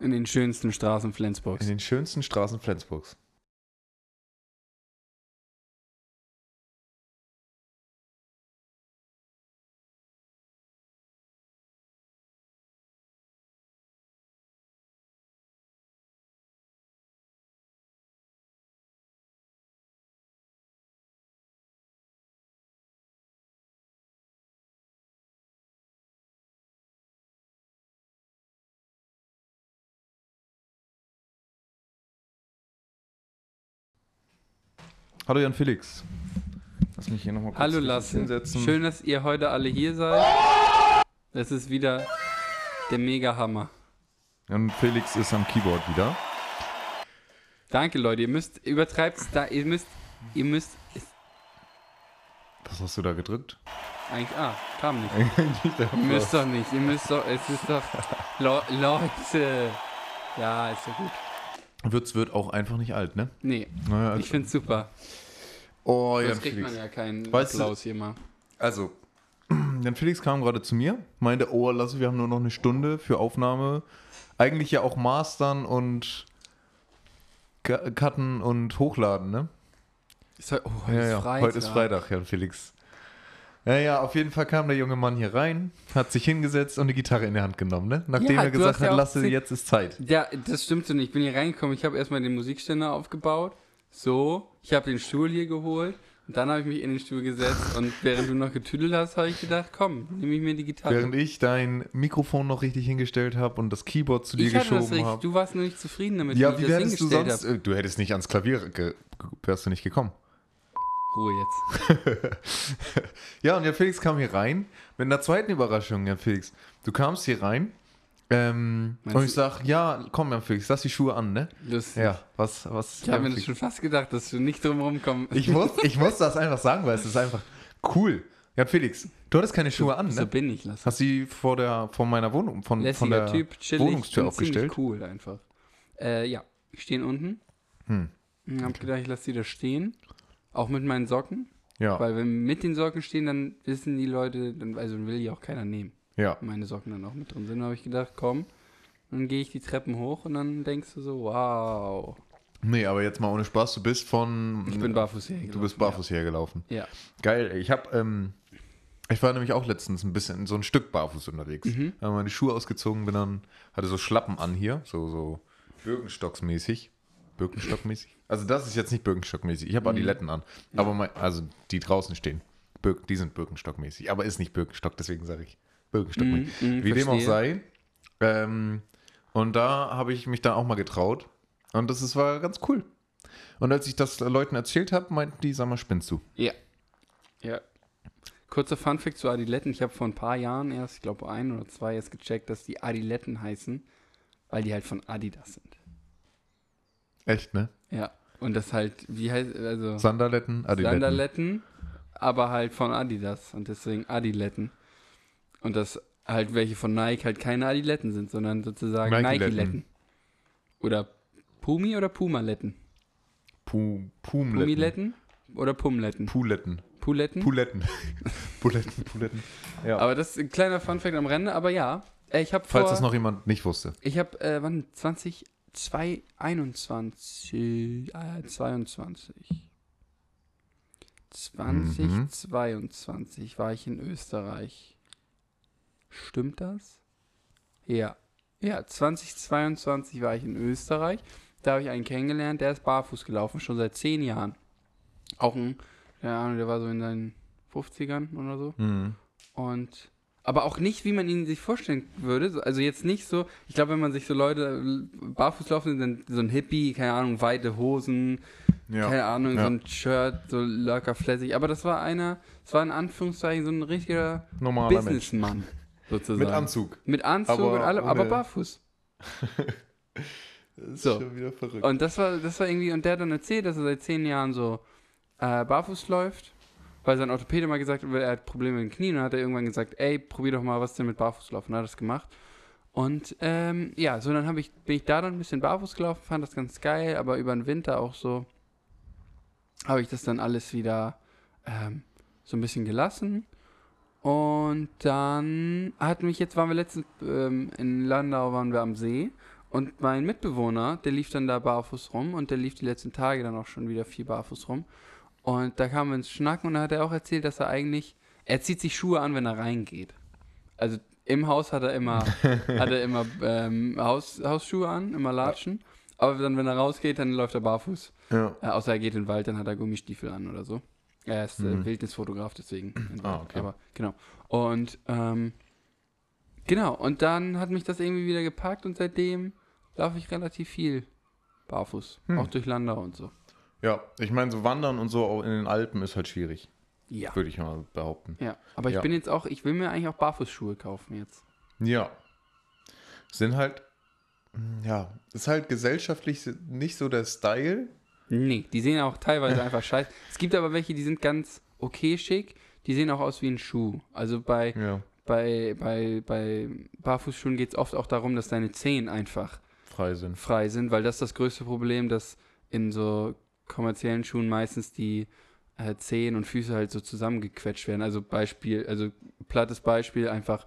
In den schönsten Straßen Flensburgs. In den schönsten Straßen Flensburgs. Hallo Jan Felix. Lass mich hier nochmal kurz Hallo Lasse. hinsetzen. Schön, dass ihr heute alle hier seid. Das ist wieder der Mega-Hammer. Jan Felix ist am Keyboard wieder. Danke, Leute. Ihr müsst, übertreibt's da, ihr müsst, ihr müsst, Was hast du da gedrückt? eigentlich, ah, kam nicht. Eigentlich Ihr müsst doch nicht, ihr müsst doch, es ist doch, Le Leute. Ja, ist ja gut. Würz wird auch einfach nicht alt, ne? Nee, Naja, ich find's super. oh, Jan Sonst kriegt Felix. man ja keinen Weißt du- Applaus hier mal. Also, Jan Felix kam gerade zu mir, meinte, oh, Lasse, wir haben nur noch eine Stunde für Aufnahme. Eigentlich ja auch mastern und Cu- cutten und hochladen, ne? Ist heu- oh, heute ist Freitag. Heute ist Freitag, Jan Felix. Ja, ja, auf jeden Fall kam der junge Mann hier rein, hat sich hingesetzt und eine Gitarre in die Hand genommen, ne? Nachdem Ja, er gesagt ja hat, auch Lasse, jetzt ist Zeit. Ja, das stimmt so nicht. Ich bin hier reingekommen, ich habe erstmal den Musikständer aufgebaut. So, ich habe den Stuhl hier geholt. Und dann habe ich mich in den Stuhl gesetzt und während du noch getüdelt hast, habe ich gedacht, komm, nehme ich mir die Gitarre. Während ich dein Mikrofon noch richtig hingestellt habe und das Keyboard zu dir ich geschoben habe. du warst nur nicht zufrieden damit, Ja, wie ich das hättest du hingestellt sonst? äh, Du hättest nicht ans Klavier, wärst du nicht gekommen. Ruhe jetzt. Ja, und Jan Felix kam hier rein mit einer zweiten Überraschung, Jan Felix. Du kamst hier rein ähm, und ich du- sag, ja, komm, Jan Felix, lass die Schuhe an, ne? Lustig. Ja, was, was? Ich habe mir das schon fast gedacht, dass du nicht drum rumkommst. ich, muss, ich muss das einfach sagen, weil es ist einfach cool. Jan Felix, du hattest keine Schuhe an, So ne? bin ich, lass. Hast sie vor der, vor meiner Wohnung, von, von der Typ, chillig Wohnungstür und aufgestellt? cool einfach. Äh, ja, ich stehe unten. Hm. Ich habe gedacht, ich lasse die da stehen. Auch mit meinen Socken. Ja, Weil wenn wir mit den Socken stehen, dann wissen die Leute, dann, also will die auch keiner nehmen. ja. Meine Socken dann auch mit drin sind. Da habe ich gedacht, komm. Dann gehe ich die Treppen hoch und dann denkst du so, wow. Nee, aber jetzt mal ohne Spaß, du bist von. Ich bin barfuß hergelaufen. Du bist barfuß hergelaufen. Ja. Geil, ey. ich habe, ähm, ich war nämlich auch letztens ein bisschen so ein Stück barfuß unterwegs. Mhm. Habe meine Schuhe ausgezogen, bin dann, hatte so Schlappen an hier, so, so Birkenstocks-mäßig. Birkenstock-mäßig? Also das ist jetzt nicht Birkenstock-mäßig. Ich habe Adiletten an. Aber mein, also die draußen stehen. Bir die sind Birkenstock-mäßig. Aber ist nicht Birkenstock, deswegen sage ich Birkenstock. Mhm, mhm, Wie dem auch sei. Ähm, und da habe ich mich dann auch mal getraut. Und das ist, war ganz cool. Und als ich das Leuten erzählt habe, meinten die, sag mal, spinnst du? Ja. Ja. Kurzer Funfact zu Adiletten. Ich habe vor ein paar Jahren erst, ich glaube ein oder zwei, erst gecheckt, dass die Adiletten heißen, weil die halt von Adidas sind. Echt, ne? Ja. Und das halt, wie heißt, also Sandaletten, Adiletten. Sandaletten, aber halt von Adidas und deswegen Adiletten. Und dass halt welche von Nike halt keine Adiletten sind, sondern sozusagen Nike-Letten. Nike-Letten. Oder Pumi oder Pumaletten? Pu Pumletten. Pumiletten oder Pumletten? Puletten. Puletten? Puletten. Puletten, Puletten. Ja. aber das ist ein kleiner Funfact am Rande, aber ja. Äh, Ich vor, Falls das noch jemand nicht wusste. ich habe, äh, wann, 2021, äh, 22. 2022 war ich in Österreich. Stimmt das? Ja. Ja, 2022 war ich in Österreich. Da habe ich einen kennengelernt, der ist barfuß gelaufen, schon seit zehn Jahren. Auch ein, keine Ahnung, der war so in seinen 50ern oder so. Mhm. Und aber auch nicht, wie man ihn sich vorstellen würde. So- Also jetzt nicht so, ich glaube, wenn man sich so Leute äh, barfuß laufen, dann so ein Hippie, keine Ahnung, weite Hosen, Ja. keine Ahnung, ja. so ein Shirt, so locker flässig. Aber das war einer, das war in Anführungszeichen so ein richtiger Normaler. Businessmann, sozusagen. Mit Anzug. Mit Anzug Aber und allem, aber barfuß. Das ist So. schon wieder verrückt. Und das war, das war irgendwie, und der hat dann erzählt, dass er seit zehn Jahren so äh, barfuß läuft, weil sein Orthopäde mal gesagt hat, er hat Probleme mit den Knien und hat er irgendwann gesagt, ey, probier doch mal, was denn mit barfuß laufen. Hat er das gemacht. Und ähm, ja, so dann ich, bin ich da dann ein bisschen barfuß gelaufen, fand das ganz geil, aber über den Winter auch so habe ich das dann alles wieder ähm, so ein bisschen gelassen. Und dann hat mich jetzt, waren wir letztens ähm, in Landau, waren wir am See Und mein Mitbewohner, der lief dann da barfuß rum und der lief die letzten Tage dann auch schon wieder viel barfuß rum. Und da kamen wir ins Schnacken und da hat er auch erzählt, dass er eigentlich, er zieht sich Schuhe an, wenn er reingeht. Also im Haus hat er immer, hat er immer ähm, Haus, Hausschuhe an, immer Latschen. Aber dann, wenn er rausgeht, dann läuft er barfuß. Ja. Äh, außer er geht in den Wald, dann hat er Gummistiefel an oder so. Er ist äh, Mhm. Wildnisfotograf, deswegen. Ah, okay. Aber genau. Und ähm, genau, und dann hat mich das irgendwie wieder gepackt und seitdem laufe ich relativ viel barfuß. Hm. Auch durch Landau und so. Ja, ich meine, so Wandern und so auch in den Alpen ist halt schwierig, Ja. würde ich mal behaupten. Ja. Aber ich Ja. bin jetzt auch, ich will mir eigentlich auch Barfußschuhe kaufen jetzt. Ja. Sind halt, ja, ist halt gesellschaftlich nicht so der Style. Nee, die sehen auch teilweise einfach scheiße. Es gibt aber welche, die sind ganz okay schick. Die sehen auch aus wie ein Schuh. Also bei, Ja, bei, bei, bei Barfußschuhen geht es oft auch darum, dass deine Zehen einfach frei sind. frei sind, weil das ist das größte Problem, dass in so kommerziellen Schuhen meistens die äh, Zehen und Füße halt so zusammengequetscht werden. Also Beispiel, also plattes Beispiel, einfach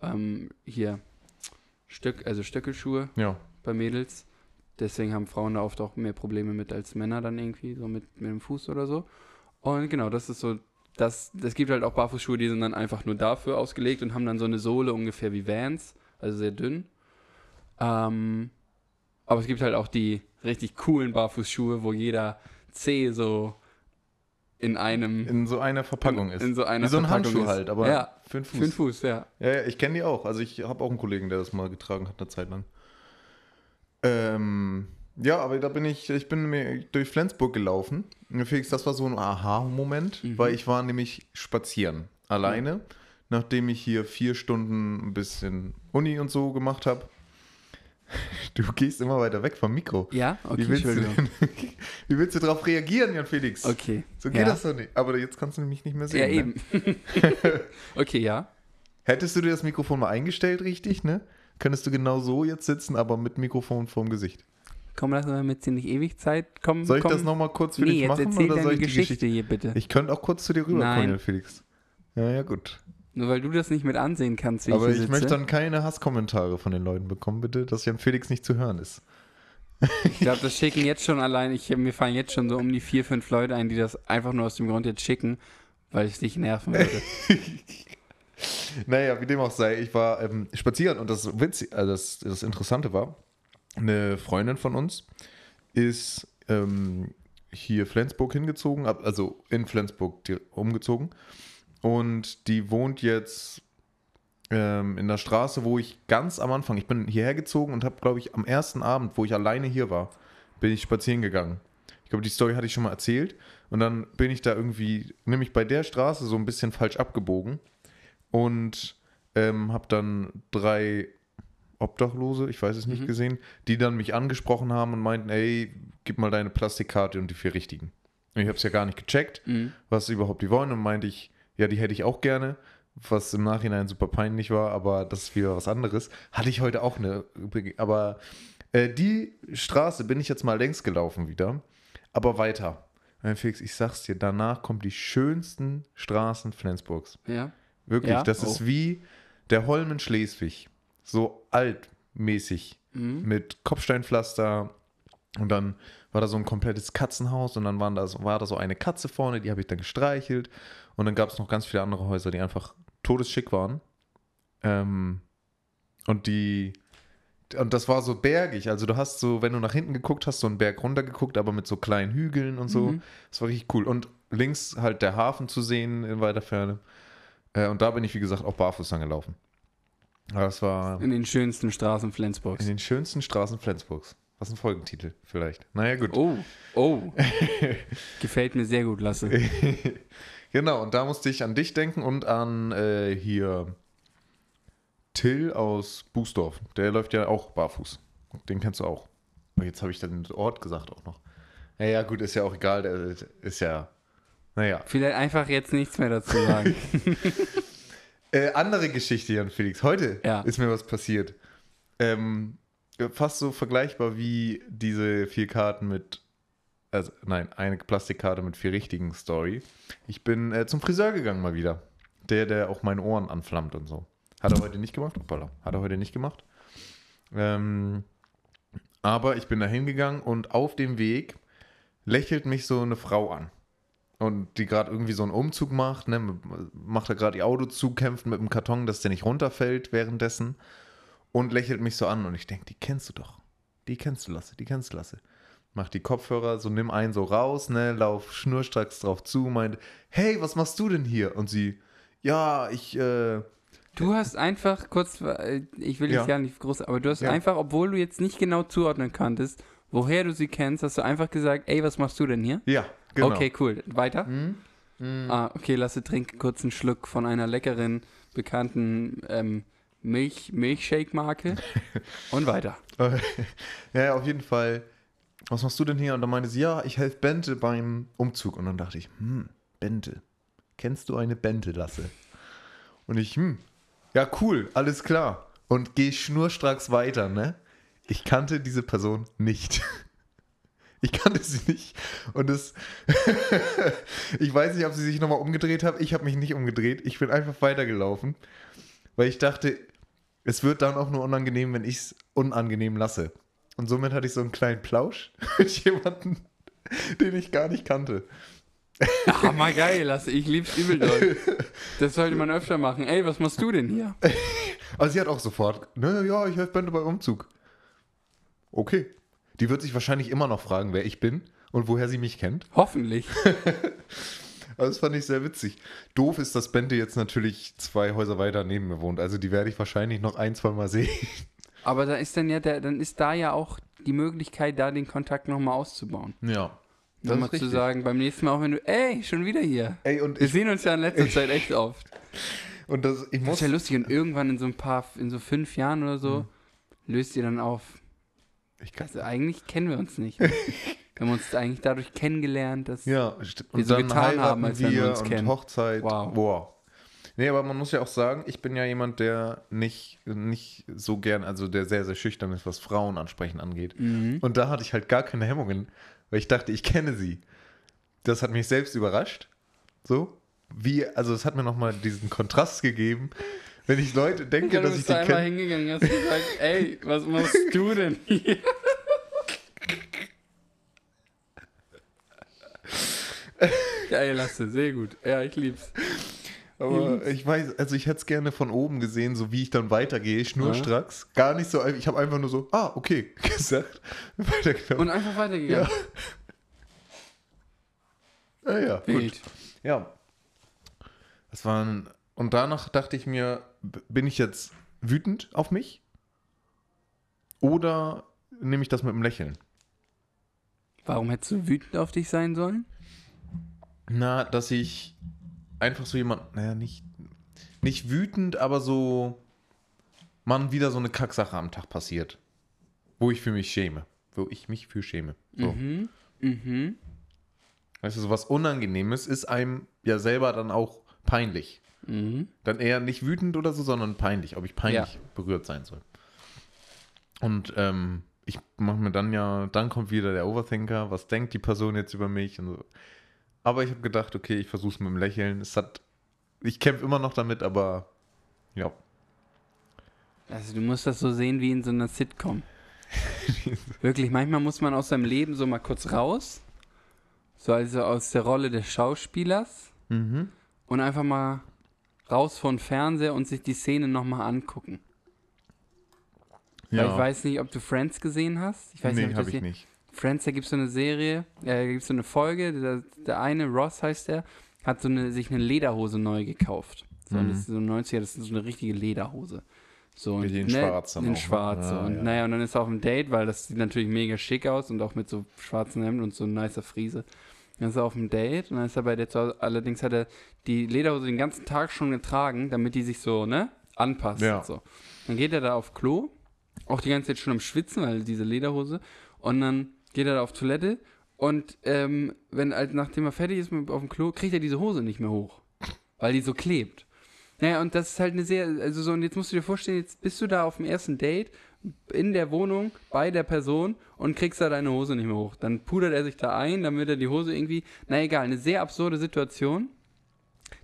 ähm, hier Stöck, also Stöckelschuhe Ja, bei Mädels. Deswegen haben Frauen da oft auch mehr Probleme mit als Männer dann irgendwie, so mit, mit dem Fuß oder so. Und genau, das ist so, das, das gibt halt auch Barfußschuhe, die sind dann einfach nur dafür ausgelegt und haben dann so eine Sohle ungefähr wie Vans, also sehr dünn. Ähm, aber es gibt halt auch die richtig coolen Barfußschuhe, wo jeder Zeh so in einem in so einer Verpackung ist. in so einer Wie so ein Verpackung Handschuh ist. halt, aber ja, für den Fuß. für den Fuß, ja. Ja, ja, ich kenne die auch. Also ich habe auch einen Kollegen, der das mal getragen hat, eine Zeit lang. Ähm, ja, aber da bin ich, ich bin mir durch Flensburg gelaufen. Felix, das war so ein Aha-Moment, Mhm. weil ich war nämlich spazieren. Alleine, nachdem ich hier vier Stunden ein bisschen Uni und so gemacht habe. Du gehst immer weiter weg vom Mikro. Ja, okay, wie, willst du denn, wie willst du darauf reagieren, Jan Felix? Okay. So geht ja. das doch nicht. Aber jetzt kannst du mich nicht mehr sehen. Ja, ne? eben. okay, ja. Hättest du dir das Mikrofon mal eingestellt, richtig, ne? Könntest du genau so jetzt sitzen, aber mit Mikrofon vorm Gesicht. Komm, lass uns damit nicht ewig Zeit. Komm, Soll ich komm. das nochmal kurz für nee, dich machen oder soll ich die Geschichte, Geschichte? hier bitte. Ich könnte auch kurz zu dir rüber Nein. kommen, Felix. Ja, ja, gut. Nur weil du das nicht mit ansehen kannst, wie aber ich ich möchte dann keine Hasskommentare von den Leuten bekommen, bitte, dass Jan Felix nicht zu hören ist. Ich glaube, das schicken jetzt schon allein. Ich, mir fallen jetzt schon so um die vier, fünf Leute ein, die das einfach nur aus dem Grund jetzt schicken, weil ich dich nerven würde. Naja, wie dem auch sei, ich war ähm, spazieren und das, Witzig, also das, das Interessante war, eine Freundin von uns ist ähm, hier Flensburg hingezogen, also in Flensburg umgezogen und die wohnt jetzt ähm, in der Straße, wo ich ganz am Anfang, ich bin hierher gezogen und habe, glaube ich, am ersten Abend, wo ich alleine hier war, bin ich spazieren gegangen. Ich glaube, die Story hatte ich schon mal erzählt und dann bin ich da irgendwie, nämlich bei der Straße so ein bisschen falsch abgebogen und ähm, habe dann drei Obdachlose, ich weiß es nicht, Mhm. gesehen, die dann mich angesprochen haben und meinten, ey, gib mal deine Plastikkarte und die vier richtigen. Und ich habe es ja gar nicht gecheckt, Mhm. was überhaupt die wollen und meinte ich, ja, die hätte ich auch gerne, was im Nachhinein super peinlich war, aber das ist wieder was anderes. Hatte ich heute auch eine, aber äh, die Straße bin ich jetzt mal längs gelaufen wieder, aber weiter. Mein Felix, ich sag's dir, danach kommen die schönsten Straßen Flensburgs. Ja. Wirklich, Ja? das Oh. ist wie der Holm in Schleswig. So altmäßig. Mhm. Mit Kopfsteinpflaster. Und dann war da so ein komplettes Katzenhaus und dann waren da so, war da so eine Katze vorne, die habe ich dann gestreichelt. Und dann gab es noch ganz viele andere Häuser, die einfach todesschick waren. Ähm, und die. Und das war so bergig. Also du hast so, wenn du nach hinten geguckt hast, so einen Berg runtergeguckt, aber mit so kleinen Hügeln und so. Mhm. Das war richtig cool. Und links halt der Hafen zu sehen in weiter Ferne. Äh, und da bin ich, wie gesagt, auch barfuß angelaufen. Aber das war In den schönsten Straßen Flensburgs. in den schönsten Straßen Flensburgs. Was ein Folgentitel vielleicht. Naja, gut. Oh, oh. Gefällt mir sehr gut, Lasse. Genau, und da musste ich an dich denken und an äh, hier Till aus Bußdorf. Der läuft ja auch barfuß. Den kennst du auch. Aber jetzt habe ich dann den Ort gesagt auch noch. Naja, gut, ist ja auch egal. Der ist ja. Naja. Vielleicht einfach jetzt nichts mehr dazu sagen. Äh, andere Geschichte, Jan Felix. Heute Ja. ist mir was passiert. Ähm, fast so vergleichbar wie diese vier Karten mit, also nein, eine Plastikkarte mit vier richtigen Story. Ich bin äh, zum Friseur gegangen mal wieder. Der, der auch meine Ohren anflammt und so. Hat er heute nicht gemacht? Hoppala. Hat er heute nicht gemacht. Ähm, Aber ich bin da hingegangen und auf dem Weg lächelt mich so eine Frau an. Und die gerade irgendwie so einen Umzug macht, ne, macht da gerade ihr Auto zu, kämpft mit dem Karton, dass der nicht runterfällt währenddessen und lächelt mich so an und ich denke, die kennst du doch. Die kennst du, Lasse, die kennst du, Lasse. Mach die Kopfhörer, so nimm einen so raus, ne, lauf schnurstracks drauf zu, meint, hey, was machst du denn hier? Und sie, ja, ich, äh, Du hast einfach kurz, äh, ich will Ja. jetzt gar nicht groß, aber du hast Ja. einfach, obwohl du jetzt nicht genau zuordnen konntest, woher du sie kennst, hast du einfach gesagt, ey, was machst du denn hier? ja, genau. Okay, cool. Weiter? Hm? Ah, okay, lasse trinken kurz einen Schluck von einer leckeren, bekannten ähm, Milch, Milchshake-Marke und weiter. Äh, ja, auf jeden Fall. Was machst du denn hier? Und dann meinte sie, ja, ich helfe Bente beim Umzug. Und dann dachte ich, hm, Bente. Kennst du eine Bente, Lasse? Und ich, hm, ja, cool, alles klar. Und gehe schnurstracks weiter, ne? Ich kannte diese Person nicht. Ich kannte sie nicht. Und es. ich weiß nicht, ob sie sich nochmal umgedreht hat. Ich habe mich nicht umgedreht. Ich bin einfach weitergelaufen. Weil ich dachte, es wird dann auch nur unangenehm, wenn ich es unangenehm lasse. Und somit hatte ich so einen kleinen Plausch mit jemandem, den ich gar nicht kannte. Ah, mal geil, lasse. Ich lieb's übel doll. Das sollte man öfter machen. Ey, was machst du denn hier? Aber sie hat auch sofort, ne, ja, ich helfe Bente bei Umzug. Okay. Die wird sich wahrscheinlich immer noch fragen, wer ich bin und woher sie mich kennt. Hoffentlich. Aber das fand ich sehr witzig. Doof ist, dass Bente jetzt natürlich zwei Häuser weiter neben mir wohnt. Also die werde ich wahrscheinlich noch ein, zwei Mal sehen. Aber da ist dann ja der, dann ist da ja auch die Möglichkeit, da den Kontakt nochmal auszubauen. Ja. Nochmal zu sagen, beim nächsten Mal auch wenn du, ey, schon wieder hier. Ey, und Wir ich, sehen uns ja in letzter Zeit echt oft. und das, ich Das muss. ist ja lustig und irgendwann in so ein paar, in so fünf Jahren oder so, löst ihr dann auf. Ich kann, Also eigentlich kennen wir uns nicht. wir haben uns eigentlich dadurch kennengelernt, dass ja, wir so getan haben, als wenn wir uns kennen. Hochzeit. Wow. Wow. Nee, aber man muss ja auch sagen, ich bin ja jemand, der nicht, nicht so gern, also der sehr, sehr schüchtern ist, was Frauen ansprechen angeht. Mhm. Und da hatte ich halt gar keine Hemmungen, weil ich dachte, ich kenne sie. Das hat mich selbst überrascht. So. Wie, also es hat mir nochmal diesen Kontrast gegeben, wenn ich Leute denke, dass ich die da einmal kenne. hingegangen und gesagt, ey, was machst du denn hier? Geil, Lasse, sehr gut. Ja, ich lieb's. Aber ich weiß, also ich hätte es gerne von oben gesehen, so wie ich dann weitergehe, schnurstracks. Gar nicht so, ich habe einfach nur so, ah, okay, gesagt. Und einfach weitergegangen. Ja, ja, gut. Wild. Ja. Das waren, und danach dachte ich mir, bin ich jetzt wütend auf mich? Oder nehme ich das mit dem Lächeln? Warum hättest du wütend auf dich sein sollen? Na, dass ich einfach so jemand, naja, nicht, nicht wütend, aber so, man wieder so eine Kacksache am Tag passiert. Wo ich für mich schäme. Wo ich mich für schäme. So. Mhm. Mhm. Weißt du, so was Unangenehmes ist einem ja selber dann auch peinlich. Mhm. Dann eher nicht wütend oder so, sondern peinlich, ob ich peinlich Ja. berührt sein soll. Und ähm, ich mache mir dann ja, dann kommt wieder der Overthinker, was denkt die Person jetzt über mich und so. Aber ich habe gedacht, okay, ich versuche es mit dem Lächeln. Es hat, ich kämpfe immer noch damit, aber ja. Also du musst das so sehen wie in so einer Sitcom. Wirklich, manchmal muss man aus seinem Leben so mal kurz raus. So also aus der Rolle des Schauspielers Mhm. und einfach mal raus von Fernseher und sich die Szene nochmal angucken. Weil Ja, ich weiß nicht, ob du Friends gesehen hast. Ich weiß nee, nicht, ob habe ich nicht. Friends, da gibt es so eine Serie, äh, da gibt es so eine Folge, der, der eine, Ross heißt der, hat so eine, sich eine Lederhose neu gekauft. So, Mhm. das ist so 90er, das ist so eine richtige Lederhose. So, und, in schwarz dann In auch, ne? schwarz. Ah, und ja. naja, und dann ist er auf dem Date, weil das sieht natürlich mega schick aus und auch mit so schwarzen Hemd und so nicer Friese. Dann ist er auf dem Date und dann ist er bei der zu Hause, allerdings hat er die Lederhose den ganzen Tag schon getragen, damit die sich so, ne, anpasst. Ja. Und so. Dann geht er da auf Klo, auch die ganze Zeit schon am Schwitzen, weil diese Lederhose. Und dann geht er da auf Toilette und ähm, wenn, halt, nachdem er fertig ist mit, auf dem Klo, kriegt er diese Hose nicht mehr hoch, weil die so klebt. Naja, und das ist halt eine sehr, also so, und jetzt musst du dir vorstellen, jetzt bist du da auf dem ersten Date in der Wohnung bei der Person und kriegst da deine Hose nicht mehr hoch. Dann pudert er sich da ein, damit er die Hose irgendwie, na egal, eine sehr absurde Situation,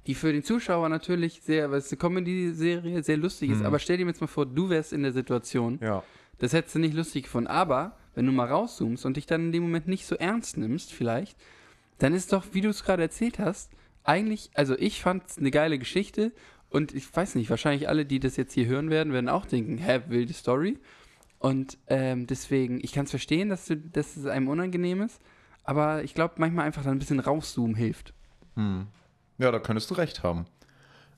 die für den Zuschauer natürlich sehr, weil es eine Comedy-Serie sehr lustig ist, Mhm. aber stell dir jetzt mal vor, du wärst in der Situation, Ja. das hättest du nicht lustig gefunden. Aber wenn du mal rauszoomst und dich dann in dem Moment nicht so ernst nimmst, vielleicht, dann ist doch, wie du es gerade erzählt hast, eigentlich, also ich fand es eine geile Geschichte und ich weiß nicht, wahrscheinlich alle, die das jetzt hier hören werden, werden auch denken, hä, wilde Story. Und ähm, deswegen, ich kann es verstehen, dass, du, dass es einem unangenehm ist, aber ich glaube, manchmal einfach dann ein bisschen rauszoomen hilft. Hm. Ja, da könntest du recht haben.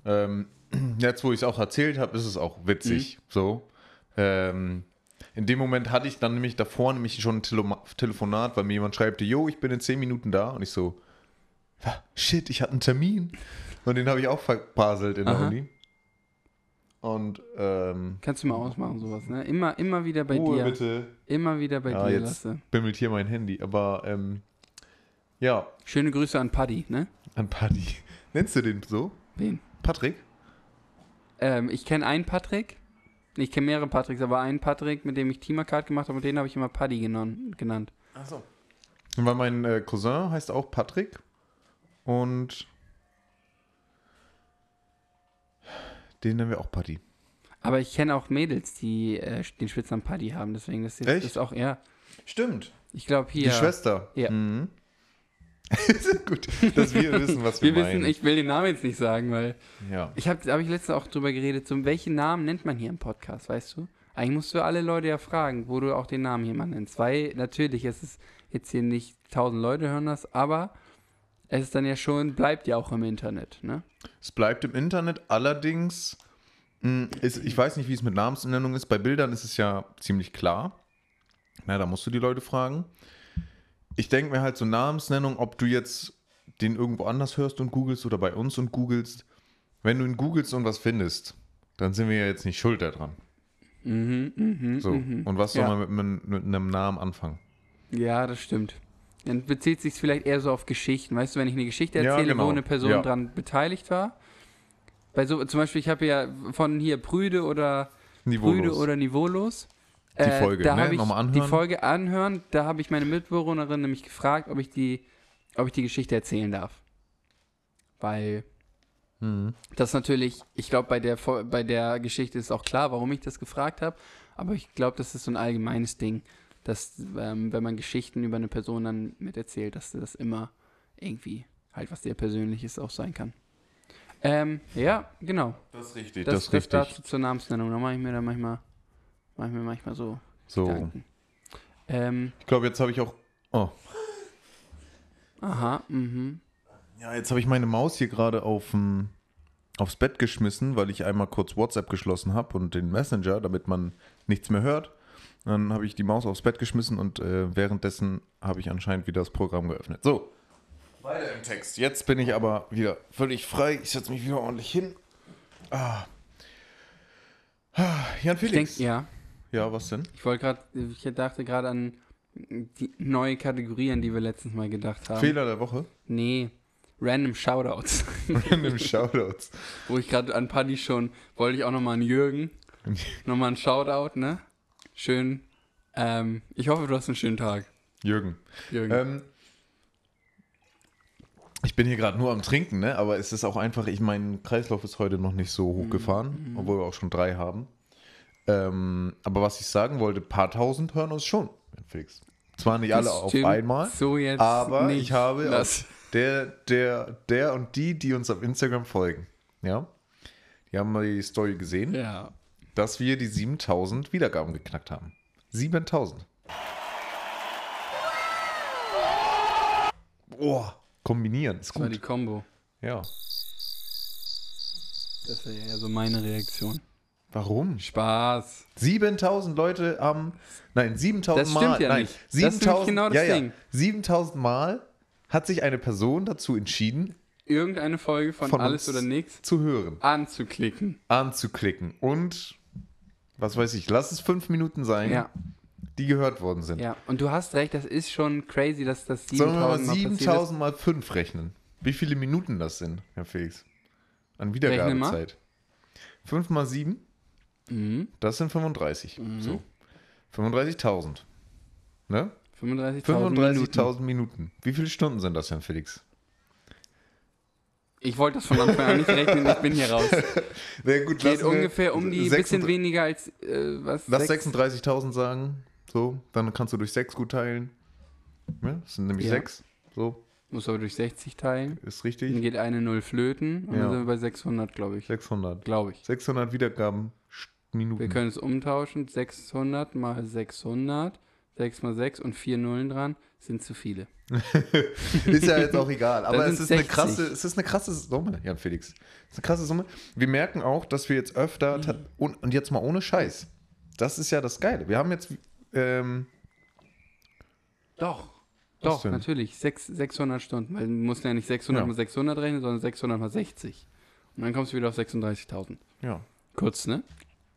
Ähm, jetzt, wo ich es auch erzählt habe, ist es auch witzig. So. Ähm, in dem Moment hatte ich dann nämlich davor nämlich schon ein Tele Telefonat, weil mir jemand schreibt, jo, ich bin in 10 Minuten da. Und ich so, "Ah, shit, ich hatte einen Termin. Und den habe ich auch verbaselt in der Aha. Uni. Und ähm, Kannst du mal ausmachen, sowas, ne? Immer, immer wieder bei Ruhe dir. bitte. Immer wieder bei Ja, dir, jetzt Lasse. bimmelt hier mein Handy. Aber ähm, ja, Schöne Grüße an Paddy, ne? an Paddy. Nennst du den so? Wen? Patrick? Ähm, ich kenne einen Patrick. Ich kenne mehrere Patricks, aber einen Patrick, mit dem ich Teamercard gemacht habe, und den habe ich immer Paddy genannt. Achso. Weil mein äh, Cousin heißt auch Patrick. Und den nennen wir auch Paddy. Aber ich kenne auch Mädels, die äh, den Spitznamen Paddy haben, deswegen das ist, Echt? ist auch, ja. Stimmt. Ich glaube hier. Die Schwester. Ja. Mhm. Gut, dass wir wissen, was wir, Wir wissen, meinen. ich will den Namen jetzt nicht sagen, weil ja. ich habe hab ich letztens auch drüber geredet, so welchen Namen nennt man hier im Podcast, weißt du? Eigentlich musst du alle Leute ja fragen, wo du auch den Namen hier mal nennst. Weil natürlich, es ist jetzt hier nicht tausend Leute hören das, aber es ist dann ja schon, bleibt ja auch im Internet, ne? Es bleibt im Internet, allerdings, mh, ist, ich weiß nicht, wie es mit Namensnennung ist. Bei Bildern ist es ja ziemlich klar. Na, da musst du die Leute fragen. Ich denke mir halt so Namensnennung, ob du jetzt den irgendwo anders hörst und googelst oder bei uns und googelst. Wenn du ihn googelst und was findest, dann sind wir ja jetzt nicht schuld daran. Mhm, mhm, So. mhm. Und was soll Ja. man mit, mit, mit einem Namen anfangen? Ja, das stimmt. Dann bezieht sich vielleicht eher so auf Geschichten. Weißt du, wenn ich eine Geschichte Ja, erzähle, genau. wo eine Person Ja. dran beteiligt war. Bei so, zum Beispiel, ich habe ja von hier Brüde oder Niveaulos. Brüde oder Niveaulos. Die Folge, da ne? ich Nochmal anhören. Die Folge anhören, da habe ich meine Mitbewohnerin nämlich gefragt, ob ich die, ob ich die Geschichte erzählen darf. Weil Mhm. das natürlich, ich glaube, bei der, bei der Geschichte ist auch klar, warum ich das gefragt habe. Aber ich glaube, das ist so ein allgemeines Ding, dass, ähm, wenn man Geschichten über eine Person dann miterzählt, dass das immer irgendwie halt was sehr Persönliches auch sein kann. Ähm, ja, genau. Das ist richtig. Das, Das, ist das, richtig. dazu zur Namensnennung. Da mache ich mir dann manchmal, mache ich mir manchmal so so. Ähm, Ich glaube, jetzt habe ich auch. Oh. aha, mhm. Ja, jetzt habe ich meine Maus hier gerade auf, aufs Bett geschmissen, weil ich einmal kurz WhatsApp geschlossen habe und den Messenger, damit man nichts mehr hört. Dann habe ich die Maus aufs Bett geschmissen und äh, währenddessen habe ich anscheinend wieder das Programm geöffnet. So. Weiter im Text. Jetzt bin ich aber wieder völlig frei. Ich setze mich wieder ordentlich hin. Ah. Ah, Jan Ich Felix. denke, ja. Ja, was denn? Ich wollte gerade, ich dachte gerade an die neue Kategorie, an die wir letztens mal gedacht haben. Fehler der Woche. Nee, Random Shoutouts. Random Shoutouts. Wo ich gerade an Paddy schon, wollte ich auch nochmal an Jürgen, nochmal ein Shoutout, ne? Schön. Ähm, ich hoffe, du hast einen schönen Tag, Jürgen. Jürgen. Ähm, ich bin hier gerade nur am Trinken, ne? aber es ist auch einfach, ich mein Kreislauf ist heute noch nicht so hochgefahren, obwohl wir auch schon drei haben. Ähm, aber was ich sagen wollte, paar tausend hören uns schon, Felix. Zwar nicht alle Das auf stimmt einmal, So aber ich habe auf der, der, der und die, die uns auf Instagram folgen, ja, die haben mal die Story gesehen, ja. dass wir die 7000 Wiedergaben geknackt haben. 7000. Boah, kombinieren ist Das war die gut. Combo. Ja. Das wäre ja so meine Reaktion. Warum? Spaß. 7000 Leute haben, nein, 7000 Das Mal, stimmt ja nein, nicht. Das ist nämlich 7000, genau das ja, ja, Ding. 7000 Mal hat sich eine Person dazu entschieden, Irgendeine Folge von, Von Alles oder Nichts zu hören, anzuklicken. anzuklicken und, was weiß ich, lass es fünf Minuten sein, Ja, die gehört worden sind. ja. Und du hast recht, das ist schon crazy, dass das Sollen wir mal 7000 Mal passiert ist. 7000 mal 5 rechnen? Wie viele Minuten das sind, Herr Felix? An Wiedergabezeit. 5 mal 7, Mhm. das sind 35. So. 35.000. Ne? 35.000 Minuten. 35.000 Minuten. Wie viele Stunden sind das, Herr Felix? Ich wollte das von Anfang an nicht rechnen, ich bin hier raus. Na gut, Geht ungefähr um die bisschen weniger. als, äh, was? Lass sechs- 36.000 sagen. So, dann kannst du durch 6 gut teilen. Ja, das sind nämlich Ja. 6. So, Muss aber durch 60 teilen. ist Dann richtig. geht eine Null flöten und Ja. dann sind wir bei 600, glaube ich. 600. Glaube ich. 600 Wiedergaben Minuten. Wir können es umtauschen. 600 mal 600, 6 mal 6 und 4 Nullen dran sind zu viele. Ist ja jetzt auch egal. Aber es ist, eine 60. krasse, es ist eine krasse Summe, Jan Felix. Es ist eine krasse Summe. Wir merken auch, dass wir jetzt öfter, ta- und, und jetzt mal ohne Scheiß. Das ist ja das Geile. Wir haben jetzt, ähm, Doch. Doch, denn? natürlich. Sechs, 600 Stunden. Weil du musst ja nicht 600 Ja. mal 600 rechnen, sondern 600 mal 60. Und dann kommst du wieder auf 36.000. ja, Kurz, ne?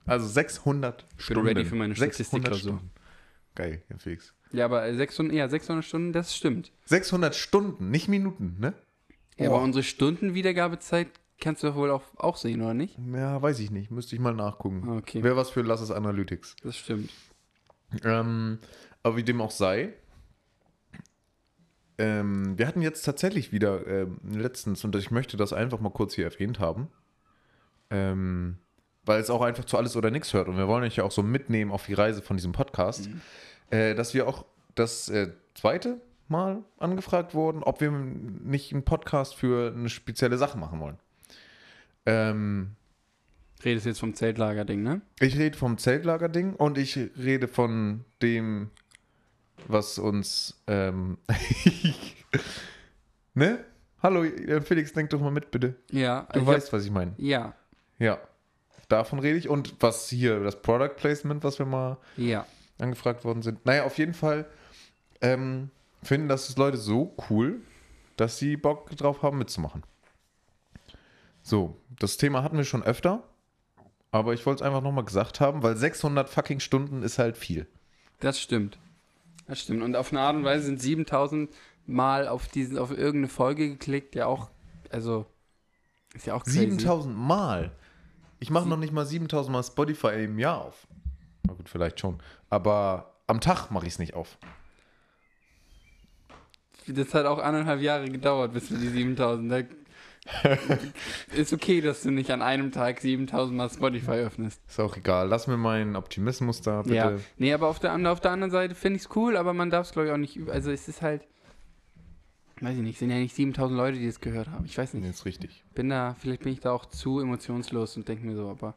Also 600 Stunden. ready für meine 600 Statistikklausur. Stunden. Geil, Jan Felix. Ja, aber 600, ja, 600 Stunden, das stimmt. 600 Stunden, nicht Minuten, ne? Ja, Boah. aber unsere Stundenwiedergabezeit kannst du doch wohl auch, auch sehen, oder nicht? Ja, weiß ich nicht. Müsste ich mal nachgucken. Okay, Wäre was für Lass es Analytics. das stimmt. Ähm, aber wie dem auch sei, ähm, wir hatten jetzt tatsächlich wieder ähm, letztens, und ich möchte das einfach mal kurz hier erwähnt haben, ähm, weil es auch einfach zu alles oder nichts hört und wir wollen euch ja auch so mitnehmen auf die Reise von diesem Podcast, äh, dass wir auch das äh, zweite Mal angefragt wurden, ob wir nicht einen Podcast für eine spezielle Sache machen wollen. Ähm, Redest jetzt vom Zeltlager-Ding, ne? ich rede vom Zeltlager-Ding und ich rede von dem, was uns. Ähm, ne? Hallo, Felix, denk doch mal mit, bitte. Ja, Du weißt, was ich meine. Hab, ja, Ja. Davon rede ich. Und was hier, das Product Placement, was wir mal ja. angefragt worden sind. Naja, auf jeden Fall ähm, finden das Leute so cool, dass sie Bock drauf haben, mitzumachen. So, das Thema hatten wir schon öfter. Aber ich wollte es einfach nochmal gesagt haben, weil 600 fucking Stunden ist halt viel. Das stimmt. Das stimmt. Und auf eine Art und Weise sind 7000 Mal auf, diesen, auf irgendeine Folge geklickt, ja auch, also, ist ja auch crazy. 7000 Mal. Ich mache noch nicht mal 7000 Mal Spotify im Jahr auf. Na gut, vielleicht schon. Aber am Tag mache ich es nicht auf. Das hat auch anderthalb Jahre gedauert, bis wir die 7000. Da ist okay, dass du nicht an einem Tag 7000 Mal Spotify öffnest. Ist auch egal. Lass mir meinen Optimismus da, bitte. Ja. Nee, aber auf der, auf der anderen Seite finde ich es cool, aber man darf es, glaube ich, auch nicht. Also, es ist halt. Weiß ich nicht, sind ja nicht 7000 Leute, die es gehört haben. Ich weiß nicht. Nee, ist richtig. bin da, vielleicht bin ich da auch zu emotionslos und denke mir so, aber.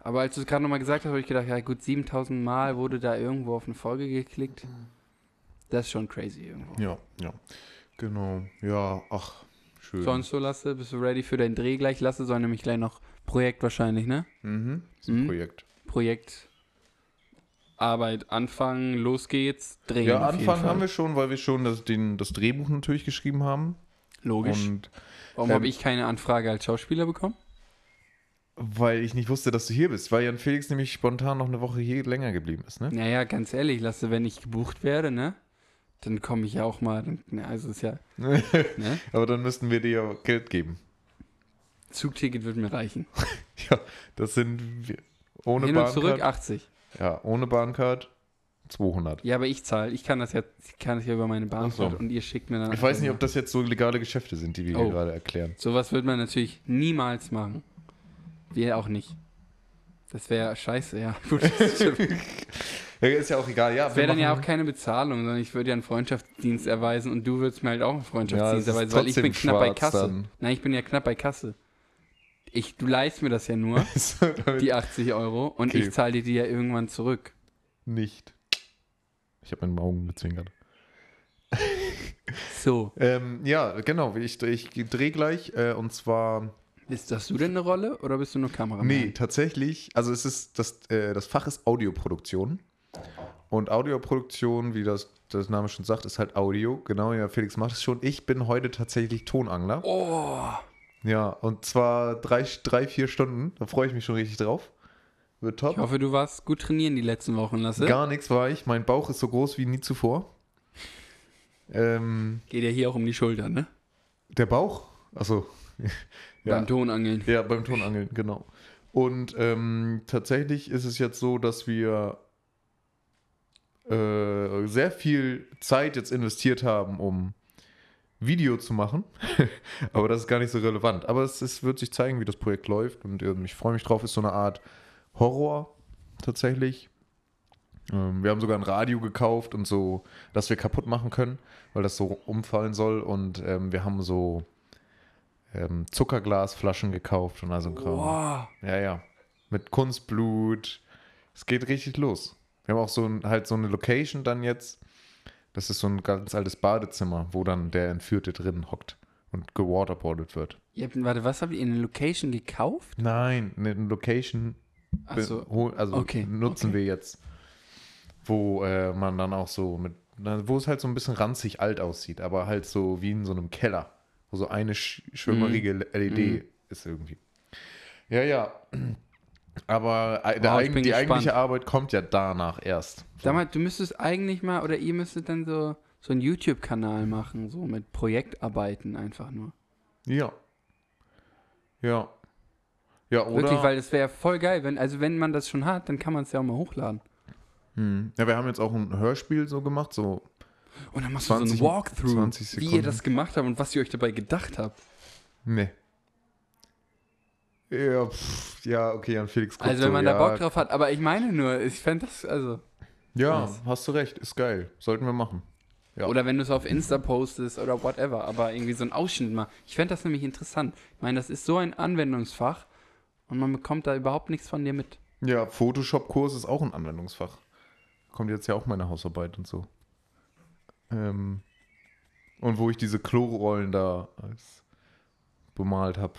Aber als du es gerade nochmal gesagt hast, habe ich gedacht, ja gut, 7000 Mal wurde da irgendwo auf eine Folge geklickt. Das ist schon crazy irgendwo. Ja, ja. Genau. Ja, ach, schön. Sonst so, Lasse, bist du ready für deinen Dreh gleich? Lasse soll nämlich gleich noch Projekt wahrscheinlich, ne? Mhm. Das ist ein Mhm. Projekt. Projekt, Arbeit anfangen, los geht's, drehen. Ja, auf jeden Anfang Fall. haben wir schon, weil wir schon das, den, das Drehbuch natürlich geschrieben haben. Logisch. Und Warum ähm, habe ich keine Anfrage als Schauspieler bekommen? weil ich nicht wusste, dass du hier bist, weil Jan Felix nämlich spontan noch eine Woche hier länger geblieben ist, ne? Naja, ganz ehrlich, Lasse, wenn ich gebucht werde, ne? Dann komme ich ja auch mal. Dann, ne, also ist ja. ne? Aber dann müssten wir dir ja Geld geben. Zugticket wird mir reichen. Ja, das sind wir. Ohne Hin und zurück Bahncard. 80. Ja, ohne Bahncard 200. Ja, aber ich zahle. Ich kann das ja, ich kann das ja über meine Bahn Ach so. und ihr schickt mir dann. Ich weiß nicht, ob das jetzt so legale Geschäfte sind, die wir hier Oh. gerade erklären. Sowas wird man natürlich niemals machen. Wir auch nicht. Das wäre scheiße, ja. Gut. Ja, ist ja auch egal, ja. Das wäre dann ja auch keine Bezahlung, sondern ich würde ja einen Freundschaftsdienst erweisen und du würdest mir halt auch einen Ja, Freundschaftsdienst ist erweisen, weil ich bin knapp bei Kasse. dann. Nein, ich bin ja knapp bei Kasse. Ich, du leihst mir das ja nur, die 80 Euro, und Okay. ich zahle dir die ja irgendwann zurück. nicht. Ich habe meinen Augen gezwinkert. So. Ähm, ja, genau. Ich, ich drehe gleich äh, und zwar. Bist hast du denn eine Rolle oder bist du nur Kameramann? Nee, tatsächlich. Also, es ist das, äh, das Fach ist Audioproduktion. Und Audioproduktion, wie das, das Name schon sagt, ist halt Audio. Genau, ja, Felix macht es schon. Ich bin heute tatsächlich Tonangler. Oh, Ja, und zwar drei, drei vier Stunden. Da freue ich mich schon richtig drauf. Wird top. ich hoffe, du warst gut trainieren die letzten Wochen, Lasse. Gar nichts war ich. Mein Bauch ist so groß wie nie zuvor. Ähm, Geht ja hier auch um die Schulter, ne? der Bauch? Achso. Ja. Beim Tonangeln. Ja, beim Tonangeln, genau. Und ähm, tatsächlich ist es jetzt so, dass wir äh, sehr viel Zeit jetzt investiert haben, um Video zu machen. Aber das ist gar nicht so relevant. Aber es, es wird sich zeigen, wie das Projekt läuft. Und ähm, ich freue mich drauf. Ist so eine Art Horror tatsächlich. Ähm, wir haben sogar ein Radio gekauft und so, das wir kaputt machen können, weil das so umfallen soll. Und ähm, wir haben so ähm, Zuckerglasflaschen gekauft und also ein Kram. Wow. Ja, ja. Mit Kunstblut. Es geht richtig los. Wir haben auch so ein, halt so eine Location dann jetzt. Das ist so ein ganz altes Badezimmer, wo dann der Entführte drin hockt und gewaterboardet wird. Ihr habt, warte, was habt ihr in eine Location gekauft? Nein, eine Location Achso. hol- also okay, nutzen okay. wir jetzt, wo äh, man dann auch so mit, wo es halt so ein bisschen ranzig alt aussieht, aber halt so wie in so einem Keller, wo so eine sch schwimmerige LED Mhm. ist irgendwie. Ja, ja. Aber äh, Wow, ich eig- bin die eigentliche Arbeit kommt ja danach erst. So. Sag mal, du müsstest eigentlich mal, oder ihr müsstet dann so, so einen YouTube-Kanal machen, so mit Projektarbeiten einfach nur. Ja. Ja. Ja, oder? Wirklich, weil das wäre voll geil. Wenn, also wenn man das schon hat, dann kann man es ja auch mal hochladen. hm. Ja, wir haben jetzt auch ein Hörspiel so gemacht, so Und dann machst 20 du so ein Walkthrough, 20 wie ihr das gemacht habt und was ihr euch dabei gedacht habt. Nee. Ja, pff, ja, okay, an Felix guckt Also wenn man ja, da Bock drauf hat, aber ich meine nur, ich fände das, also. Ja, Nice. hast du recht, ist geil. Sollten wir machen. Ja. Oder wenn du es auf Insta postest oder whatever, aber irgendwie so ein Ausschnitt mal. Ich fände das nämlich interessant. Ich meine, das ist so ein Anwendungsfach und man bekommt da überhaupt nichts von dir mit. Ja, Photoshop-Kurs ist auch ein Anwendungsfach. Kommt jetzt ja auch meine Hausarbeit und so. Ähm, und wo ich diese Klorollen da als bemalt habe.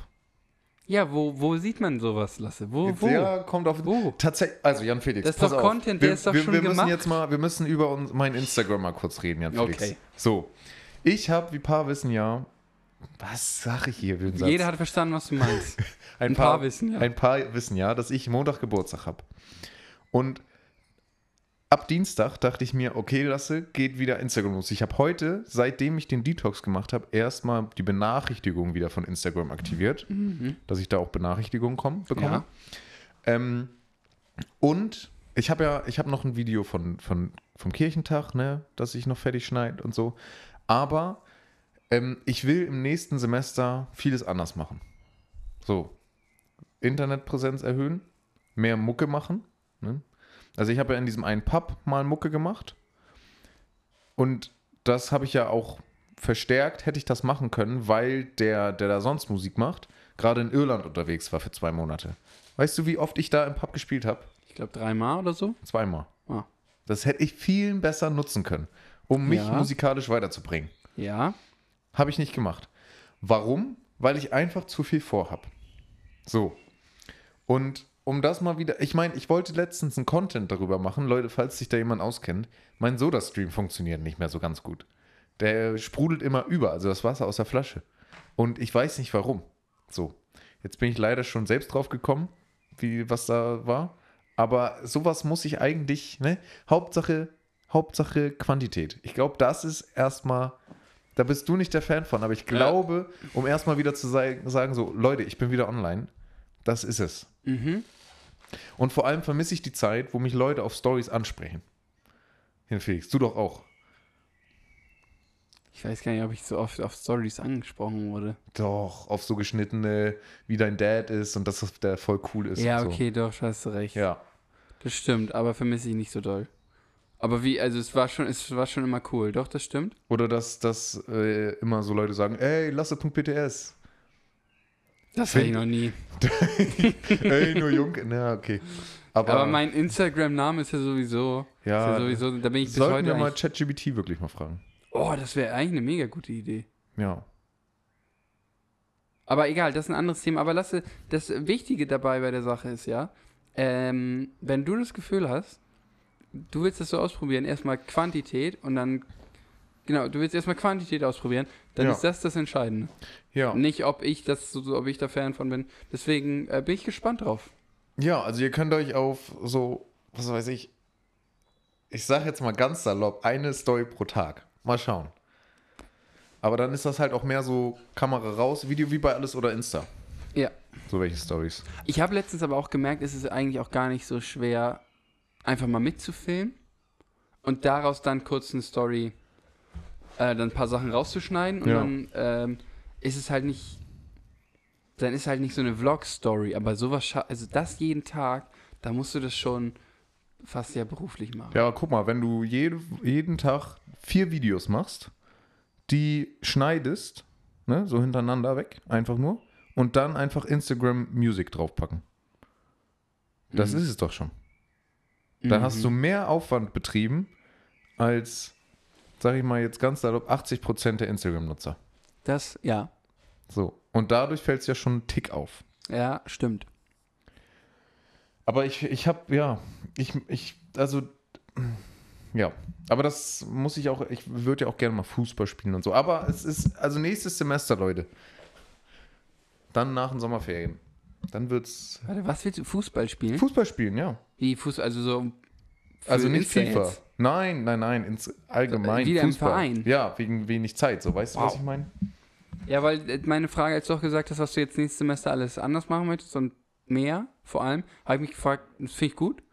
Ja, wo, wo sieht man sowas, Lasse? Wo, wo? Ja, kommt auf. Wo? Tatsächlich, also Jan Felix, Das ist doch auf. Content, der wir, ist doch wir, schon wir müssen gemacht. jetzt mal, wir müssen über uns, mein Instagram mal kurz reden, Jan Felix. Okay. So, ich habe, wie paar wissen ja, was sag ich hier? Jeder hat verstanden, was du meinst. ein, ein paar wissen ja. Ein paar wissen ja, dass ich Montag Geburtstag habe. Und ab Dienstag dachte ich mir, okay, Lasse, geht wieder Instagram los. Ich habe heute, seitdem ich den Detox gemacht habe, erstmal die Benachrichtigung wieder von Instagram aktiviert, dass ich da auch Benachrichtigungen komm, bekomme. Ja. Ähm, und ich habe ja, ich habe noch ein Video von, von, vom Kirchentag, ne, das ich noch fertig schneide und so. Aber ähm, ich will im nächsten Semester vieles anders machen. So, Internetpräsenz erhöhen, mehr Mucke machen. Ne? Also ich habe ja in diesem einen Pub mal Mucke gemacht. Und das habe ich ja auch verstärkt, hätte ich das machen können, weil der, der da sonst Musik macht, gerade in Irland unterwegs war für zwei Monate. Weißt du, wie oft ich da im Pub gespielt habe? Ich glaube dreimal oder so. Zweimal. Ah. Das hätte ich viel besser nutzen können, um mich Ja. musikalisch weiterzubringen. Ja. Habe ich nicht gemacht. Warum? Weil ich einfach zu viel vorhab. So. Und um das mal wieder, ich meine, ich wollte letztens einen Content darüber machen, Leute, falls sich da jemand auskennt, mein Soda-Stream funktioniert nicht mehr so ganz gut. Der sprudelt immer über, also das Wasser aus der Flasche. Und ich weiß nicht warum. So. Jetzt bin ich leider schon selbst drauf gekommen, wie was da war. Aber sowas muss ich eigentlich, ne? Hauptsache, Hauptsache Quantität. Ich glaube, das ist erstmal, da bist du nicht der Fan von, aber ich glaube, um erstmal wieder zu sagen, so, Leute, ich bin wieder online, das ist es. Mhm. Und vor allem vermisse ich die Zeit, wo mich Leute auf Stories ansprechen. Hin Felix, du doch auch. Ich weiß gar nicht, ob ich so oft auf Stories angesprochen wurde. Doch, auf so geschnittene, wie dein Dad ist und dass das der voll cool ist. ja, und so. okay, doch, hast du recht. Ja. Das stimmt, aber vermisse ich nicht so doll. Aber wie, also es war schon, es war schon immer cool. Doch, das stimmt. Oder dass, dass äh, immer so Leute sagen, ey, lasse.pts. Das hatte ich noch nie. ey, nur jung. Na, okay. Aber, Aber mein Instagram-Name ist ja sowieso, ja, ja sowieso, da bin ich bis sollten heute wir mal eigentlich, ChatGBT wirklich mal fragen. Oh, das wäre eigentlich eine mega gute Idee. Ja. Aber egal, das ist ein anderes Thema. Aber lasse, das Wichtige dabei bei der Sache ist ja, ähm, wenn du das Gefühl hast, du willst das so ausprobieren, erstmal Quantität und dann, genau, du willst erstmal Quantität ausprobieren, dann Ja. ist das das Entscheidende. Ja. Nicht, ob ich das, so, ob ich da Fan von bin. Deswegen äh, bin ich gespannt drauf. Ja, also ihr könnt euch auf so, was weiß ich, ich sag jetzt mal ganz salopp, eine Story pro Tag. Mal schauen. Aber dann ist das halt auch mehr so Kamera raus, Video wie bei alles oder Insta. Ja. So welche Stories. Ich habe letztens aber auch gemerkt, es ist eigentlich auch gar nicht so schwer, einfach mal mitzufilmen und daraus dann kurz eine Story, äh, dann ein paar Sachen rauszuschneiden und Ja. dann ähm, ist es halt nicht, dann ist halt nicht so eine Vlog-Story, aber sowas, also das jeden Tag, da musst du das schon fast ja beruflich mache. Ja, aber guck mal, wenn du jede, jeden Tag vier Videos machst, die schneidest, ne, so hintereinander weg, einfach nur, und dann einfach Instagram Music draufpacken. Das Mhm. ist es doch schon. Da hast du mehr Aufwand betrieben als, sag ich mal jetzt ganz salopp, 80% der Instagram-Nutzer. Das, ja. So. Und dadurch fällt es ja schon einen Tick auf. Ja, stimmt. Aber ich, ich habe, ja, ich, ich, also, ja. Aber das muss ich auch, ich würde ja auch gerne mal Fußball spielen und so. Aber es ist, also nächstes Semester, Leute. Dann nach den Sommerferien. Dann wird's Warte, was willst du? Fußball spielen? Fußball spielen, ja. Wie Fußball, also so. Also nicht FIFA. Nein, nein, nein, ins allgemein Wieder im Fußball. Verein? Ja, wegen wenig Zeit, so weißt du, was Wow. ich meine? Ja, weil äh, meine Frage, als du doch gesagt hast, was du jetzt nächstes Semester alles anders machen möchtest und mehr, vor allem, habe ich mich gefragt, das finde ich gut,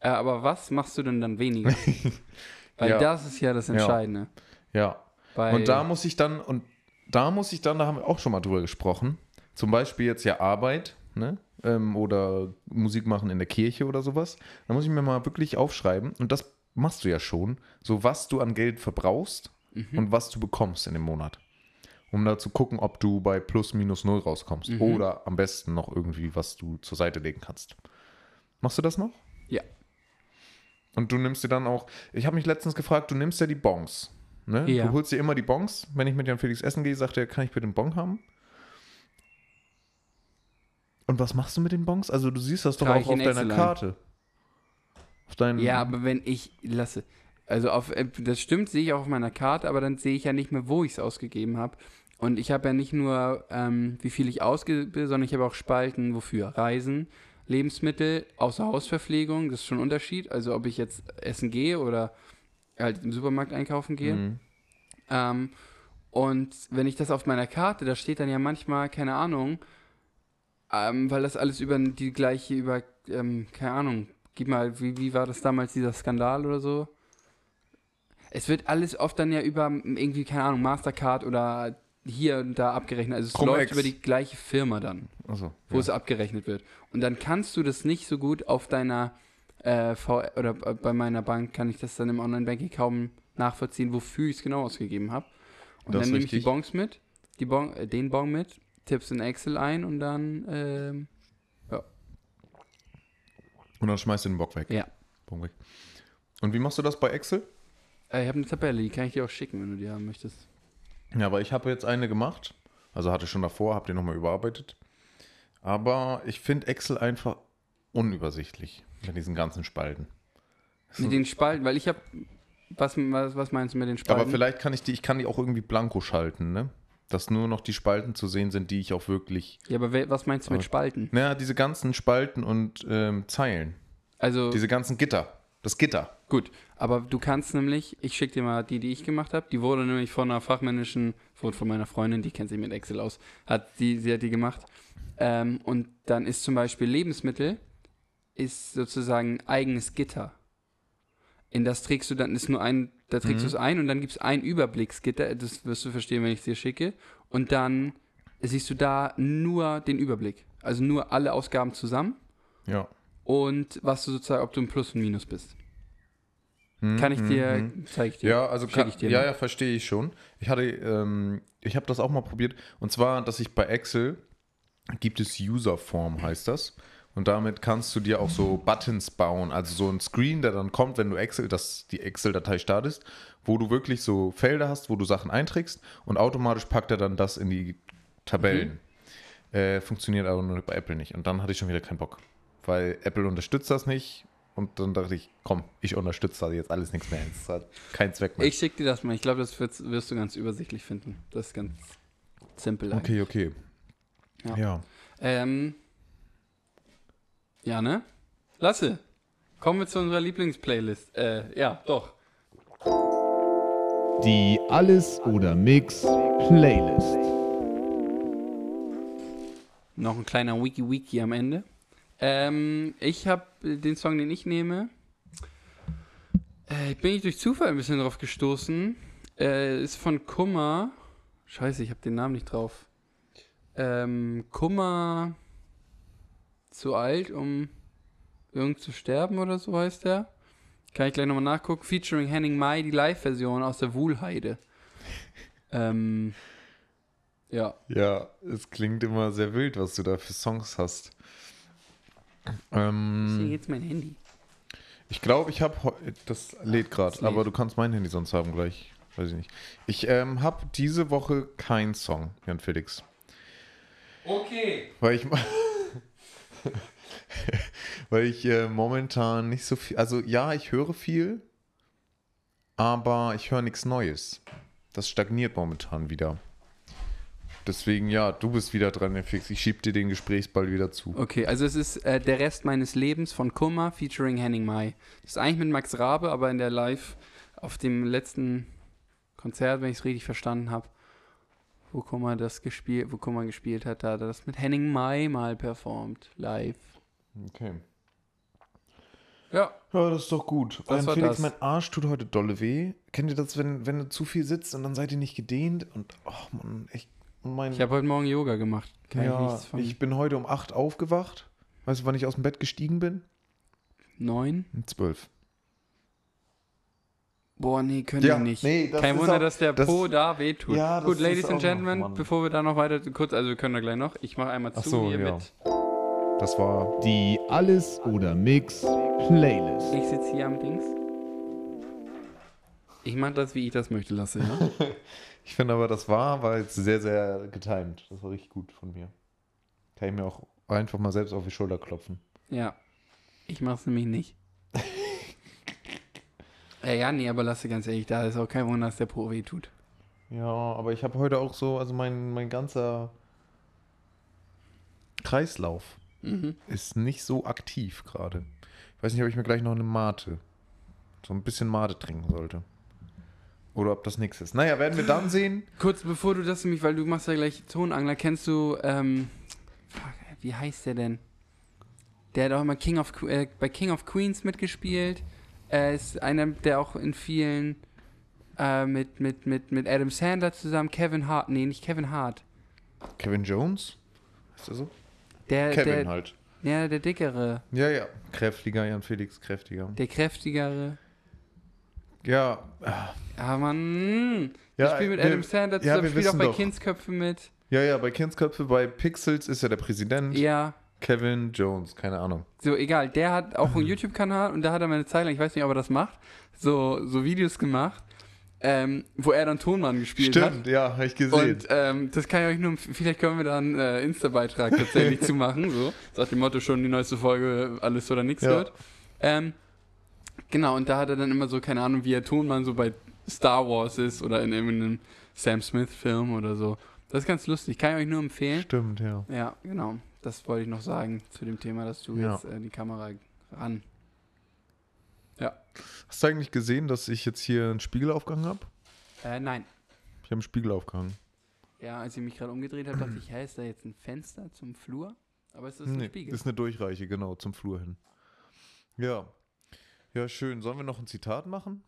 äh, aber was machst du denn dann weniger? weil Ja. das ist ja das Entscheidende. Ja. Weil, Und da muss ich dann, und da muss ich dann, da haben wir auch schon mal drüber gesprochen, zum Beispiel jetzt ja Arbeit, ne? Ähm, oder Musik machen in der Kirche oder sowas. Da muss ich mir mal wirklich aufschreiben, und das machst du ja schon, so was du an Geld verbrauchst Mhm. und was du bekommst in dem Monat. Um da zu gucken, ob du bei plus minus null rauskommst. Mhm. Oder am besten noch irgendwie, was du zur Seite legen kannst. Machst du das noch? Ja. Und du nimmst dir dann auch, ich habe mich letztens gefragt, du nimmst ja die Bons. Ne? Ja. Du holst dir immer die Bons. Wenn ich mit Jan Felix essen gehe, sagt er, kann ich bitte einen Bon haben? Und was machst du mit den Bons? Also du siehst das doch Trage auch auf in deiner Excel ein. Karte. Auf deinen, Ja, aber wenn ich lasse, also auf, äh, das stimmt, sehe ich auch auf meiner Karte, aber dann sehe ich ja nicht mehr, wo ich es ausgegeben habe. Und ich habe ja nicht nur, ähm, wie viel ich ausgebe, sondern ich habe auch Spalten, wofür? Reisen, Lebensmittel, Außerhausverpflegung, das ist schon ein Unterschied. Also ob ich jetzt essen gehe oder halt im Supermarkt einkaufen gehe. Mhm. Ähm, und wenn ich das auf meiner Karte, da steht dann ja manchmal, keine Ahnung, ähm, weil das alles über die gleiche, über, ähm, keine Ahnung, gib mal, wie, wie war das damals, dieser Skandal oder so? Es wird alles oft dann ja über irgendwie, keine Ahnung, Mastercard oder hier und da abgerechnet. Also es Cum-Ex. läuft über die gleiche Firma dann, Achso. wo es abgerechnet wird. Und dann kannst du das nicht so gut auf deiner äh, v oder bei meiner Bank kann ich das dann im Online-Banking kaum nachvollziehen, wofür ich es genau ausgegeben habe. Und Das dann nehme ich die. Bons mit, die bon, äh, den Bon mit, tipp's in Excel ein und dann, ähm, Und dann schmeißt du den Bock weg. ja. Bon weg. Und wie machst du das bei Excel? Äh, ich habe eine Tabelle, die kann ich dir auch schicken, wenn du die haben möchtest. Ja, aber ich habe jetzt eine gemacht. Also hatte schon davor, habe die nochmal überarbeitet. Aber ich finde Excel einfach unübersichtlich mit diesen ganzen Spalten. Mit den Spalten, weil ich habe, was, was, was meinst du mit den Spalten? Aber vielleicht kann ich die, ich kann die auch irgendwie blanko schalten, ne? Dass nur noch die Spalten zu sehen sind, die ich auch wirklich. ja, aber was meinst du mit Spalten? Naja, diese ganzen Spalten und ähm, Zeilen. Also, Diese ganzen Gitter. Das Gitter. gut, aber du kannst nämlich, ich schicke dir mal die, die ich gemacht habe, die wurde nämlich von einer fachmännischen, wurde von meiner Freundin, die kennt sich mit Excel aus, hat die, sie hat die gemacht. Ähm, und dann ist zum Beispiel Lebensmittel, ist sozusagen ein eigenes Gitter. In das trägst du dann, ist nur ein, da trägst du es ein und dann gibt es ein Überblicksgitter, das wirst du verstehen, wenn ich es dir schicke. Und dann siehst du da nur den Überblick. Also nur alle Ausgaben zusammen Ja. und was du sozusagen, ob du im Plus und Minus bist. Hm, Kann ich hm, dir, hm. zeige ich dir. Ja, also kann, ich dir ja, mal. ja, verstehe ich schon. Ich hatte, ähm, ich habe das auch mal probiert. Und zwar, dass ich bei Excel gibt es Userform, heißt das. Und damit kannst du dir auch so Buttons bauen, also so ein Screen, der dann kommt, wenn du Excel, das die Excel-Datei startest, wo du wirklich so Felder hast, wo du Sachen einträgst und automatisch packt er dann das in die Tabellen. Äh, funktioniert aber nur bei Apple nicht. Und dann hatte ich schon wieder keinen Bock, weil Apple unterstützt das nicht. Und dann dachte ich, komm, ich unterstütze da jetzt alles nichts mehr. Es hat keinen Zweck mehr. Ich schicke dir das mal. Ich glaube, das wirst, wirst du ganz übersichtlich finden. Das ist ganz simpel. eigentlich. Okay, okay. Ja. Ja. Ähm, ja, ne? Lasse, kommen wir zu unserer Lieblingsplaylist. Äh, ja, doch. Die Alles oder Mix Playlist. Noch ein kleiner Wiki-Wiki am Ende. Ähm, ich habe den Song, den ich nehme, äh, bin ich durch Zufall ein bisschen drauf gestoßen. Äh, ist von Kummer. Scheiße, ich habe den Namen nicht drauf. Ähm, Kummer zu alt, um irgend zu sterben oder so heißt der. Kann ich gleich nochmal nachgucken. Featuring Henning Mai, die Live-Version aus der Wuhlheide. ähm, ja. Ja, es klingt immer sehr wild, was du da für Songs hast. Ähm, jetzt mein Handy. ich glaube, ich habe das lädt gerade, aber du kannst mein Handy sonst haben gleich. Weiß ich nicht. Ich ähm, habe diese Woche keinen Song, Jan Felix. Okay. Weil ich, weil ich äh, momentan nicht so viel, also ja, ich höre viel, aber ich höre nichts Neues. Das stagniert momentan wieder. Deswegen, ja, du bist wieder dran, Fix. Ich schieb dir den Gesprächsball wieder zu. Okay, also es ist äh, Der Rest meines Lebens von Kummer featuring Henning Mai. Das ist eigentlich mit Max Rabe, aber in der Live auf dem letzten Konzert, wenn ich es richtig verstanden habe, wo Kummer das gespielt, wo Kummer gespielt hat, da hat er das mit Henning Mai mal performt, live. Okay. Ja, Ja, das ist doch gut. Das war Felix, das. mein Arsch tut heute dolle weh. Kennt ihr das, wenn, wenn du zu viel sitzt und dann seid ihr nicht gedehnt? Und, ach man, echt. Mein, ich habe heute Morgen Yoga gemacht. Kann ich ja, nichts von ich bin heute um 8 aufgewacht. Weißt du, wann ich aus dem Bett gestiegen bin? neun. Um 12. Boah, nee, können Ja, wir nicht. nee, das Kein ist Wunder, auch- dass der das- Po da wehtut. Ja, das Gut, Ladies and noch- Gentlemen, Mann. bevor wir da noch weiter kurz, also wir können da gleich noch. Ich mache einmal Ach zu so, hier ja. mit. Das war. Die Alles oder Mix Playlist. Ich sitze hier am Dings. Ich mache das, wie ich das möchte, Lasse, ja? Ich finde aber, das war, war jetzt sehr, sehr getimed. Das war richtig gut von mir. Kann ich mir auch einfach mal selbst auf die Schulter klopfen. ja. Ich mach's nämlich nicht. äh, ja, nee, aber Lasse, ganz ehrlich, da ist auch kein Wunder, dass der Po weh tut. Ja, aber ich habe heute auch so, also mein, mein ganzer Kreislauf Mhm. ist nicht so aktiv gerade. Ich weiß nicht, ob ich mir gleich noch eine Mate, so ein bisschen Mate trinken sollte. Oder ob das nichts ist. Naja, werden wir dann sehen. Kurz bevor du das nämlich, weil du machst ja gleich Tonangler, kennst du, ähm, wie heißt der denn? Der hat auch immer King of, äh, bei King of Queens mitgespielt. Er ist einer, der auch in vielen äh, mit, mit, mit, mit Adam Sandler zusammen, Kevin Hart, nee, nicht Kevin Hart. Kevin Jones? Ist der so? Der, Kevin der, halt. Ja, der dickere, Ja, ja. Kräftiger, Jan Felix, kräftiger. der kräftigere. Ja. Ah, Mann. Ja, der spielt mit wir- Adam Sandler ja, zusammen, wir spielt auch bei doch. Kindsköpfe mit. Ja, ja, bei Kindsköpfe, bei Pixels ist er der Präsident. Ja, Kevin Jones, keine Ahnung. so egal. Der hat auch einen YouTube-Kanal und da hat er mal eine Zeit lang, ich weiß nicht, ob er das macht, so, so Videos gemacht, ähm, wo er dann Tonmann gespielt hat. Stimmt, ja, habe ich gesehen. Und ähm, das kann ich euch nur, vielleicht können wir da einen äh, Insta-Beitrag tatsächlich zu machen. So. Sagt dem Motto schon die neueste Folge, alles oder nichts Ja. wird. Ähm, genau, und da hat er dann immer so, keine Ahnung, wie er Tonmann so bei Star Wars ist oder in irgendeinem Sam Smith-Film oder so. Das ist ganz lustig, kann ich euch nur empfehlen. Stimmt, ja. Ja, genau. Das wollte ich noch sagen zu dem Thema, dass du Ja. jetzt äh, die Kamera ran. Ja. Hast du eigentlich gesehen, dass ich jetzt hier einen Spiegel aufgehangen habe? Äh, nein. Ich habe einen Spiegel aufgehangen. Ja, als ich mich gerade umgedreht habe, dachte ich, hä, ist da jetzt ein Fenster zum Flur? Aber es ist ein Nee, Spiegel. ist eine Durchreiche, genau, zum Flur hin. Ja. Ja, schön. Sollen wir noch ein Zitat machen?